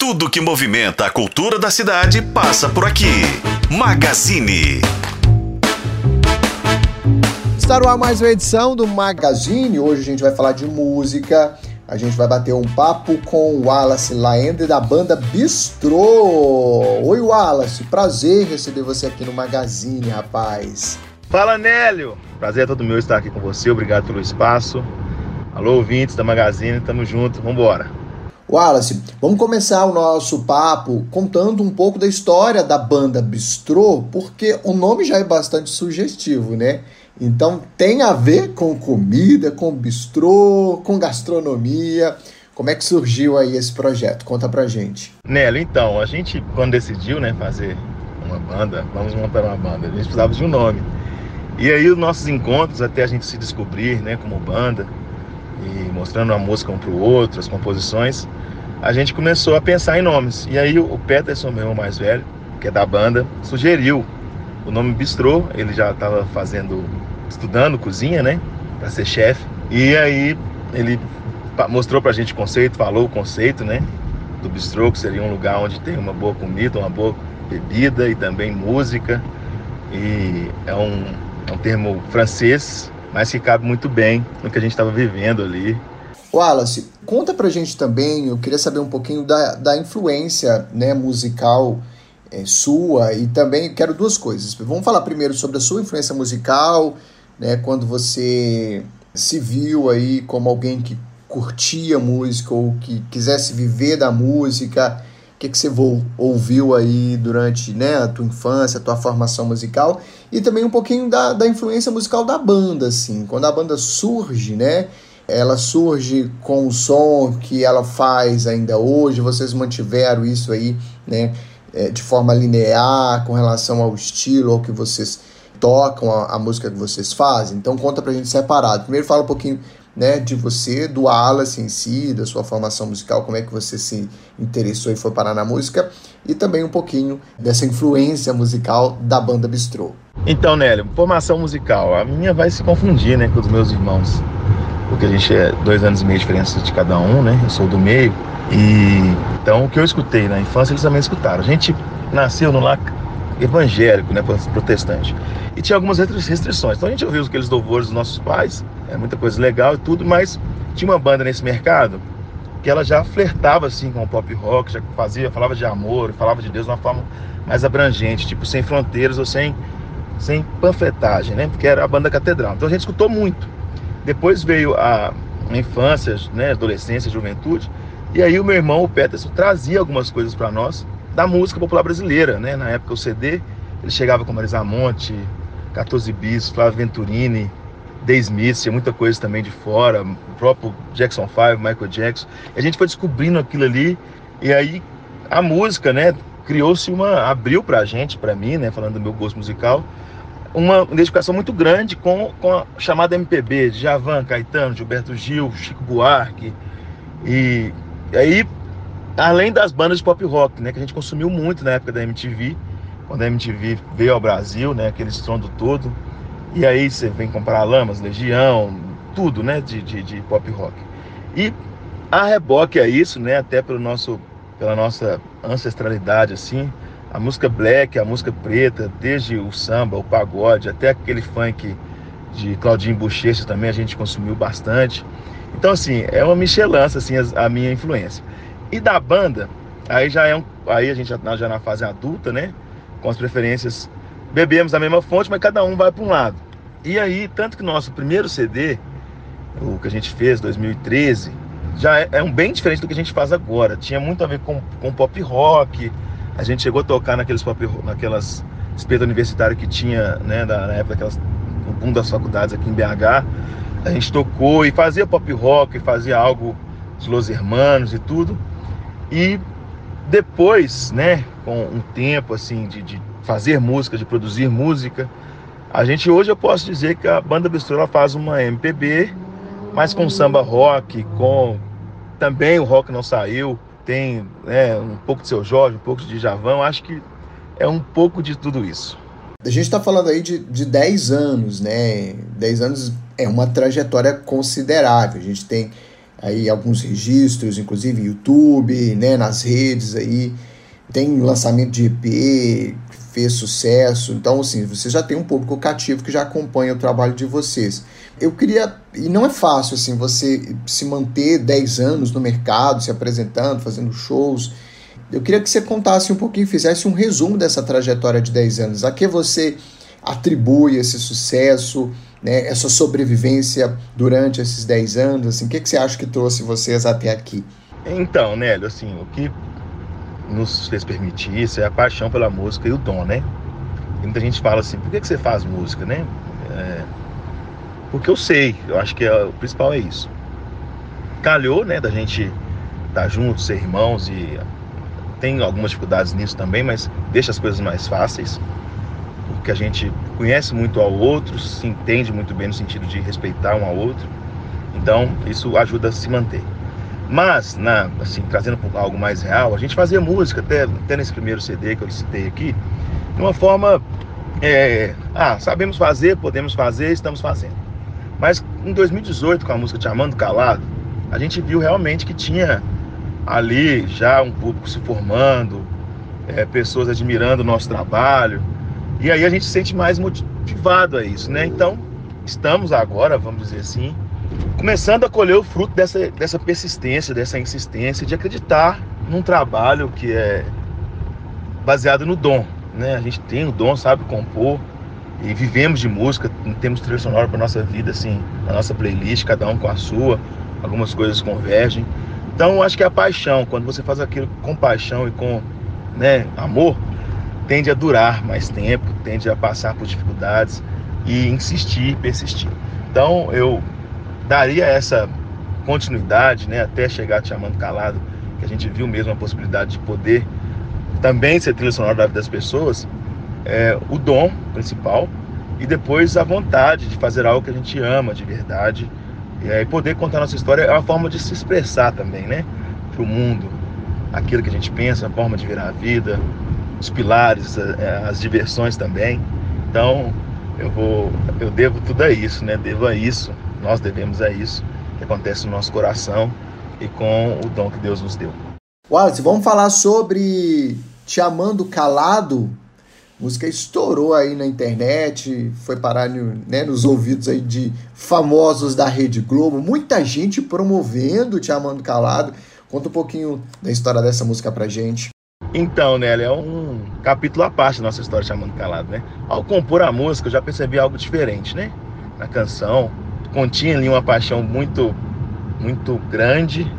Tudo que movimenta a cultura da cidade passa por aqui. Magazine. Está no ar mais uma edição do Magazine. Hoje a gente vai falar de música. A gente vai bater um papo com o Wallace Laender da banda Bistrô. Oi, Wallace. Prazer receber você aqui no Magazine, rapaz. Fala, Nélio. Prazer é todo meu estar aqui com você. Obrigado pelo espaço. Alô, ouvintes da Magazine. Tamo junto. Vambora. Wallace, vamos começar o nosso papo contando um pouco da história da banda Bistrô, porque o nome já é bastante sugestivo, né? Então tem a ver com comida, com bistrô, com gastronomia. Como é que surgiu aí esse projeto? Conta pra gente. Nélio, então, a gente quando decidiu, né, fazer uma banda, vamos montar uma banda, a gente precisava de um nome. E aí os nossos encontros até a gente se descobrir, né, como banda, e mostrando a música um para o outro, as composições, a gente começou a pensar em nomes. E aí o Peterson, meu irmão mais velho, que é da banda, sugeriu o nome Bistrô. Ele já estava fazendo, estudando cozinha, né, para ser chefe. E aí ele mostrou para a gente o conceito, falou o conceito, né, do bistrô, que seria um lugar onde tem uma boa comida, uma boa bebida e também música. E é um, é um termo francês mas que cabe muito bem no que a gente estava vivendo ali. Wallace, conta pra gente também, eu queria saber um pouquinho da, da influência né, musical é, sua e também quero duas coisas. Vamos falar primeiro sobre a sua influência musical, né, quando você se viu aí como alguém que curtia música ou que quisesse viver da música que, que você ouviu aí durante né, a tua infância, a tua formação musical, e também um pouquinho da, da influência musical da banda, assim. Quando a banda surge, né? Ela surge com o som que ela faz ainda hoje, vocês mantiveram isso aí, né? É, de forma linear com relação ao estilo, ao que vocês tocam, a, a música que vocês fazem. Então conta pra gente separado. Primeiro fala um pouquinho né, de você, do Wallace em si, da sua formação musical, como é que você se interessou e foi parar na música, e também um pouquinho dessa influência musical da banda Bistrô. Então, Nélio, formação musical, a minha vai se confundir, né, com os meus irmãos, porque a gente é dois anos e meio de diferença de cada um, né, eu sou do meio, e então o que eu escutei na infância eles também escutaram. A gente nasceu no evangélico, né, protestante. E tinha algumas restrições. Então a gente ouviu aqueles louvores dos nossos pais, é muita coisa legal e tudo, mas tinha uma banda nesse mercado que ela já flertava assim com o pop rock, já fazia, falava de amor, falava de Deus de uma forma mais abrangente, tipo sem fronteiras ou sem sem panfletagem, né? Porque era a banda catedral. Então a gente escutou muito. Depois veio a infância, né, adolescência, juventude, e aí o meu irmão, o Peterson, trazia algumas coisas para nós da música popular brasileira, né? Na época o CD, ele chegava com Marisa Monte, 14 Bis, Flávio Venturini, The Smith, muita coisa também de fora, o próprio Jackson 5, Michael Jackson. E a gente foi descobrindo aquilo ali, e aí a música, né, criou-se uma, abriu pra gente, pra mim, né, falando do meu gosto musical, uma identificação muito grande com, com a chamada MPB, Javan, Caetano, Gilberto Gil, Chico Buarque, e, e aí Além das bandas de pop rock, né, que a gente consumiu muito na época da MTV, quando a MTV veio ao Brasil, né, aquele estrondo todo. E aí você vem comprar Lamas, Legião, tudo, né, de, de, de pop rock. E a reboque é isso, né, até pelo nosso, pela nossa ancestralidade, assim, a música black, a música preta, desde o samba, o pagode, até aquele funk de Claudinho Bochecha também a gente consumiu bastante. Então, assim, é uma michelança, assim, a, a minha influência. E da banda, aí já é um, aí a gente já, já na fase adulta, né? Com as preferências, bebemos a mesma fonte, mas cada um vai para um lado. E aí, tanto que nosso primeiro CD, o que a gente fez, 2013, já é, é, um bem diferente do que a gente faz agora. Tinha muito a ver com, com pop rock. A gente chegou a tocar naqueles pop, naquelas espetas universitárias que tinha, né, na, época daquelas, o boom das faculdades aqui em BH. A gente tocou e fazia pop rock, fazia algo dos Los Hermanos e tudo. E depois, né, com um tempo assim de, de fazer música, de produzir música, a gente hoje eu posso dizer que a banda Bistrô faz uma MPB, mas com samba rock, com também o rock não saiu, tem né, um pouco de seu Jorge, um pouco de Javão, acho que é um pouco de tudo isso. A gente está falando aí de, de 10 anos, né? 10 anos é uma trajetória considerável. A gente tem aí alguns registros, inclusive YouTube, né, nas redes aí. Tem lançamento de EP, fez sucesso. Então, assim, você já tem um público cativo que já acompanha o trabalho de vocês. Eu queria, e não é fácil, assim, você se manter 10 anos no mercado, se apresentando, fazendo shows. Eu queria que você contasse um pouquinho, fizesse um resumo dessa trajetória de 10 anos. A que você atribui esse sucesso, né, essa sobrevivência durante esses 10 anos? Assim, o que, que você acha que trouxe vocês até aqui? Então, Nélio, assim, o que nos fez permitir isso é a paixão pela música e o dom, né? E muita gente fala assim, por que, que você faz música, né? É, porque eu sei, eu acho que é, o principal é isso. Calhou, né, da gente estar tá juntos, ser irmãos e tem algumas dificuldades nisso também, mas deixa as coisas mais fáceis, porque a gente conhece muito ao outro, se entende muito bem no sentido de respeitar um ao outro. Então, isso ajuda a se manter. Mas, na, assim, trazendo algo mais real, a gente fazia música, até, até nesse primeiro CD que eu citei aqui, de uma forma. É, ah, sabemos fazer, podemos fazer, estamos fazendo. Mas em 2018, com a música Te Amando Calado, a gente viu realmente que tinha ali já um público se formando, é, pessoas admirando o nosso trabalho. E aí a gente se sente mais motivado a isso, né? Então, estamos agora, vamos dizer assim, começando a colher o fruto dessa, dessa persistência, dessa insistência de acreditar num trabalho que é baseado no dom. Né? A gente tem o dom, sabe compor e vivemos de música, temos trilha sonora para nossa vida, assim, a nossa playlist, cada um com a sua, algumas coisas convergem. Então, acho que a paixão, quando você faz aquilo com paixão e com né, amor, tende a durar mais tempo, tende a passar por dificuldades e insistir, persistir. Então, eu daria essa continuidade, né, até chegar te chamando calado, que a gente viu mesmo a possibilidade de poder também ser trilha sonora da vida das pessoas, é, o dom principal e depois a vontade de fazer algo que a gente ama de verdade e aí poder contar nossa história é uma forma de se expressar também, né, para o mundo, aquilo que a gente pensa, a forma de virar a vida, os pilares, as diversões também. Então eu vou, eu devo tudo a isso, né? Devo a isso nós devemos a isso que acontece no nosso coração e com o dom que Deus nos deu. Wallace, vamos falar sobre Te Amando Calado. A música estourou aí na internet, foi parar né, nos ouvidos aí de famosos da Rede Globo, muita gente promovendo Te Amando Calado. Conta um pouquinho da história dessa música pra gente. Então, Nelly, é um capítulo à parte da nossa história Te Amando Calado, né? Ao compor a música, eu já percebi algo diferente, né? Na canção, continha ali uma paixão muito, muito grande,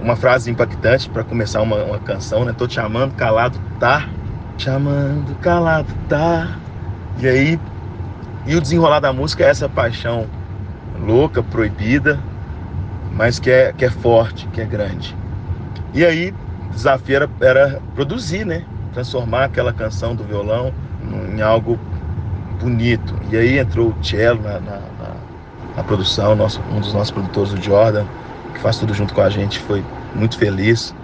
uma frase impactante para começar uma, uma, canção, né? Tô te amando, calado, tá? Te amando, calado, tá? E aí, e o desenrolar da música é essa paixão louca, proibida, mas que é, que é forte, que é grande. E aí, o desafio era, era produzir, né? Transformar aquela canção do violão em algo bonito. E aí entrou o cello na, na a produção, nosso, um dos nossos produtores, o Jordan, que faz tudo junto com a gente, foi muito feliz.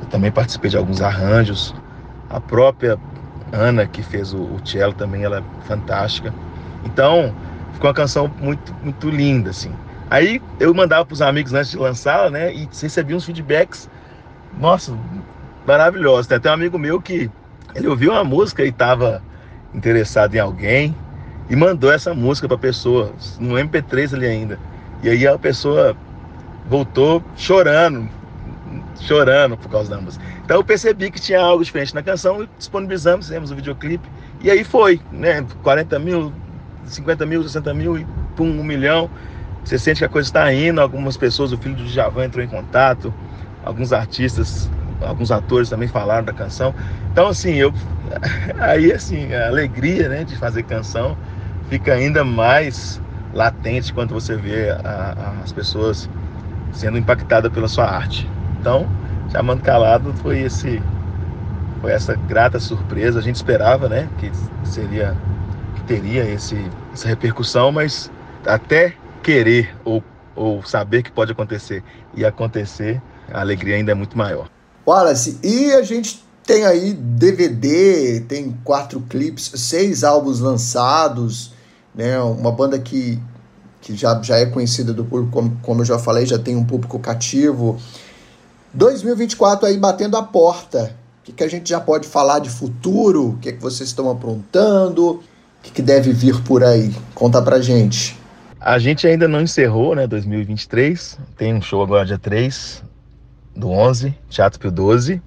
Eu também participei de alguns arranjos. A própria Ana, que fez o, o cello, também ela é fantástica. Então, ficou uma canção muito, muito linda, assim. Aí eu mandava para os amigos antes de lançá-la, né? E recebi uns feedbacks, nossa, maravilhosos. Tem até um amigo meu que ele ouviu uma música e estava interessado em alguém e mandou essa música para a pessoa, no MP3 ali ainda. E aí a pessoa voltou chorando, chorando por causa da música. Então eu percebi que tinha algo diferente na canção e disponibilizamos, fizemos o videoclipe. E aí foi, né? 40 mil, 50 mil, 60 mil e pum, um milhão. Você sente que a coisa está indo. Algumas pessoas, o filho do Javan entrou em contato, alguns artistas, alguns atores também falaram da canção. Então, assim, eu. Aí, assim, a alegria, né, de fazer canção fica ainda mais latente quando você vê a, a, as pessoas sendo impactadas pela sua arte. Então, chamando calado foi esse foi essa grata surpresa. A gente esperava, né, que seria que teria esse essa repercussão, mas até querer ou, ou saber que pode acontecer e acontecer, a alegria ainda é muito maior. Wallace, e a gente tem aí DVD, tem quatro clipes, seis álbuns lançados, né? Uma banda que que já, já é conhecida do público, como, como eu já falei, já tem um público cativo. 2024 aí batendo a porta. O que, que a gente já pode falar de futuro? O que, que vocês estão aprontando? O que, que deve vir por aí? Conta pra gente. A gente ainda não encerrou, né, 2023. Tem um show agora dia 3 do 11, Teatro Pio 12,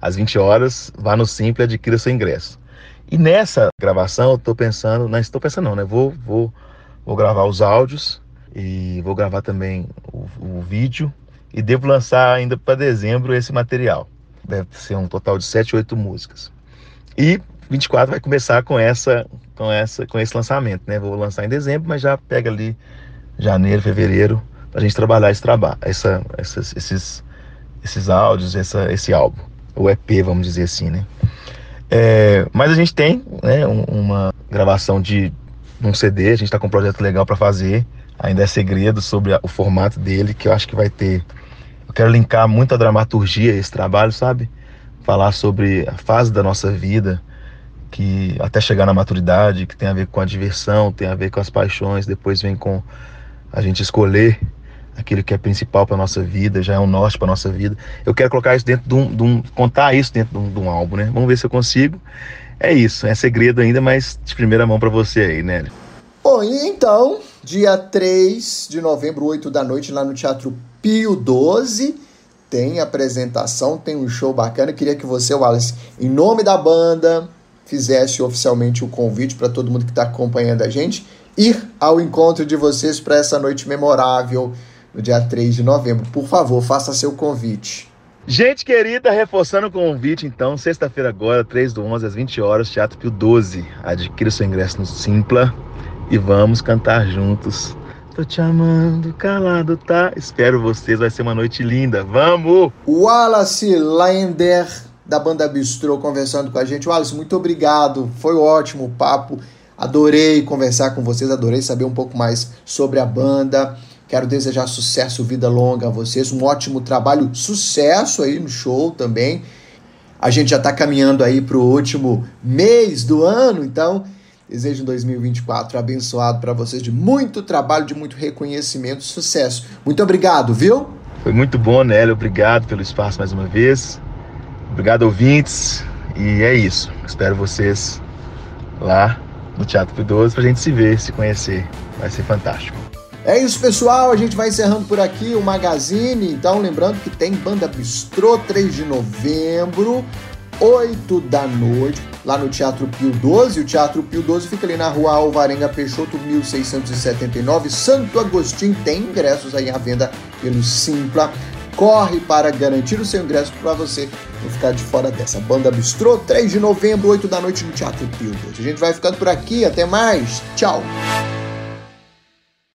às 20 horas. Vá no Simple, adquira seu ingresso. E nessa gravação eu tô pensando, não estou pensando não, né? Vou, vou, vou gravar os áudios e vou gravar também o, o vídeo e devo lançar ainda para dezembro esse material. Deve ser um total de 7, 8 músicas. E 24 vai começar com essa com essa com esse lançamento, né? Vou lançar em dezembro, mas já pega ali janeiro, fevereiro para a gente trabalhar esse trabalho, essa, esses esses áudios, essa, esse álbum, o EP, vamos dizer assim, né? É, mas a gente tem né, uma gravação de um CD, a gente está com um projeto legal para fazer. Ainda é segredo sobre o formato dele, que eu acho que vai ter. Eu quero linkar muito a dramaturgia a esse trabalho, sabe? Falar sobre a fase da nossa vida, que até chegar na maturidade, que tem a ver com a diversão, tem a ver com as paixões, depois vem com a gente escolher aquilo que é principal para nossa vida, já é um norte para nossa vida. Eu quero colocar isso dentro de um, de um contar isso dentro de um, de um, álbum, né? Vamos ver se eu consigo. É isso, é segredo ainda, mas de primeira mão para você aí, né? Bom, e então, dia 3 de novembro, 8 da noite, lá no Teatro Pio 12, tem apresentação, tem um show bacana. Eu queria que você, Wallace, em nome da banda, fizesse oficialmente o convite para todo mundo que está acompanhando a gente ir ao encontro de vocês para essa noite memorável no dia 3 de novembro. Por favor, faça seu convite. Gente querida, reforçando o convite, então, sexta-feira agora, 3 do 11 às 20 horas, Teatro Pio 12. Adquira seu ingresso no Simpla e vamos cantar juntos. Tô te amando, calado, tá? Espero vocês, vai ser uma noite linda. Vamos! Wallace Laender, da banda Bistrô, conversando com a gente. Wallace, muito obrigado, foi ótimo o papo. Adorei conversar com vocês, adorei saber um pouco mais sobre a banda. Quero desejar sucesso, vida longa a vocês, um ótimo trabalho, sucesso aí no show também. A gente já está caminhando aí para o último mês do ano, então desejo um 2024 abençoado para vocês, de muito trabalho, de muito reconhecimento, sucesso. Muito obrigado, viu? Foi muito bom, Nélio. Obrigado pelo espaço mais uma vez. Obrigado, ouvintes. E é isso. Espero vocês lá no Teatro Pidoso para a gente se ver, se conhecer. Vai ser fantástico. É isso, pessoal. A gente vai encerrando por aqui o Magazine. Então, lembrando que tem Banda Bistrô 3 de novembro, 8 da noite, lá no Teatro Pio 12. O Teatro Pio 12 fica ali na rua Alvarenga Peixoto, 1679, Santo Agostinho. Tem ingressos aí à venda pelo Simpla. Corre para garantir o seu ingresso para você não ficar de fora dessa. Banda Bistrô, 3 de novembro, 8 da noite no Teatro Pio 12. A gente vai ficando por aqui. Até mais. Tchau.